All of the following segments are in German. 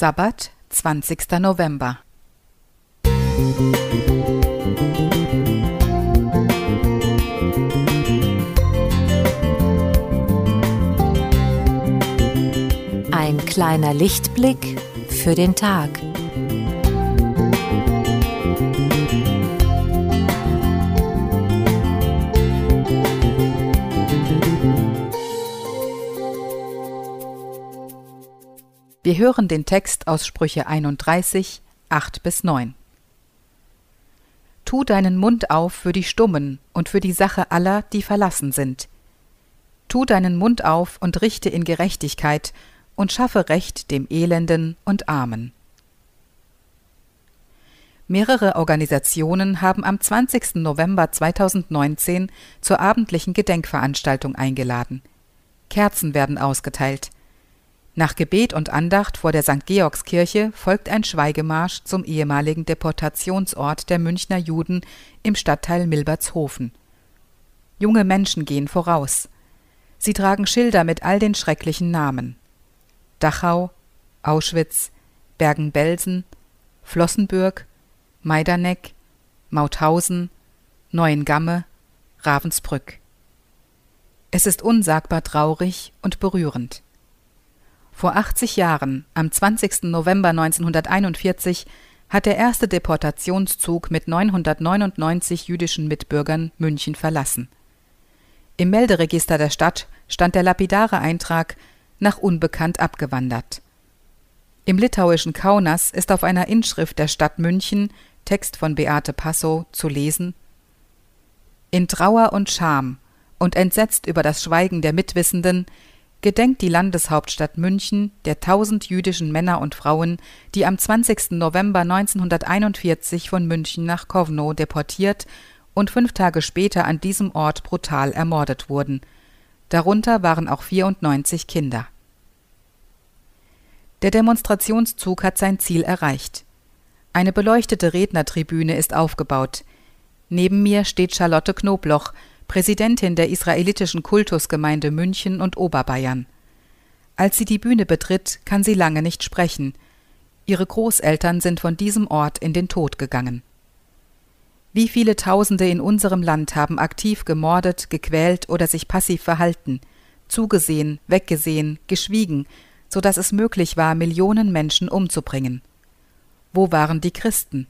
Sabbat, 20. November. Ein kleiner Lichtblick für den Tag. Wir hören den Text aus Sprüche 31, 8 bis 9. Tu deinen Mund auf für die Stummen und für die Sache aller, die verlassen sind. Tu deinen Mund auf und richte in Gerechtigkeit und schaffe Recht dem Elenden und Armen. Mehrere Organisationen haben am 20. November 2019 zur abendlichen Gedenkveranstaltung eingeladen. Kerzen werden ausgeteilt. Nach Gebet und Andacht vor der St. Georgskirche folgt ein Schweigemarsch zum ehemaligen Deportationsort der Münchner Juden im Stadtteil Milbertshofen. Junge Menschen gehen voraus. Sie tragen Schilder mit all den schrecklichen Namen. Dachau, Auschwitz, Bergen-Belsen, Flossenbürg, Majdanek, Mauthausen, Neuengamme, Ravensbrück. Es ist unsagbar traurig und berührend. Vor 80 Jahren, am 20. November 1941, hat der erste Deportationszug mit 999 jüdischen Mitbürgern München verlassen. Im Melderegister der Stadt stand der lapidare Eintrag nach unbekannt abgewandert. Im litauischen Kaunas ist auf einer Inschrift der Stadt München, Text von Beate Passow, zu lesen In Trauer und Scham und entsetzt über das Schweigen der Mitwissenden gedenkt die Landeshauptstadt München der tausend jüdischen Männer und Frauen, die am 20. November 1941 von München nach Kowno deportiert und fünf Tage später an diesem Ort brutal ermordet wurden. Darunter waren auch 94 Kinder. Der Demonstrationszug hat sein Ziel erreicht. Eine beleuchtete Rednertribüne ist aufgebaut. Neben mir steht Charlotte Knobloch, Präsidentin der israelitischen Kultusgemeinde München und Oberbayern. Als sie die Bühne betritt, kann sie lange nicht sprechen. Ihre Großeltern sind von diesem Ort in den Tod gegangen. Wie viele Tausende in unserem Land haben aktiv gemordet, gequält oder sich passiv verhalten, zugesehen, weggesehen, geschwiegen, so dass es möglich war, Millionen Menschen umzubringen. Wo waren die Christen?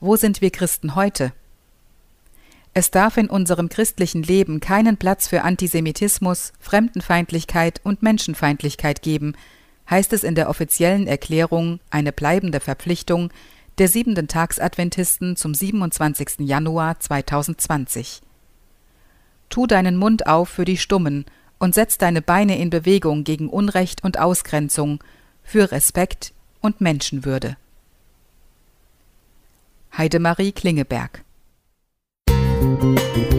Wo sind wir Christen heute? Es darf in unserem christlichen Leben keinen Platz für Antisemitismus, Fremdenfeindlichkeit und Menschenfeindlichkeit geben, heißt es in der offiziellen Erklärung eine bleibende Verpflichtung der siebenten Tagsadventisten zum 27. Januar 2020. Tu deinen Mund auf für die Stummen und setz deine Beine in Bewegung gegen Unrecht und Ausgrenzung, für Respekt und Menschenwürde. Heidemarie Klingeberg Música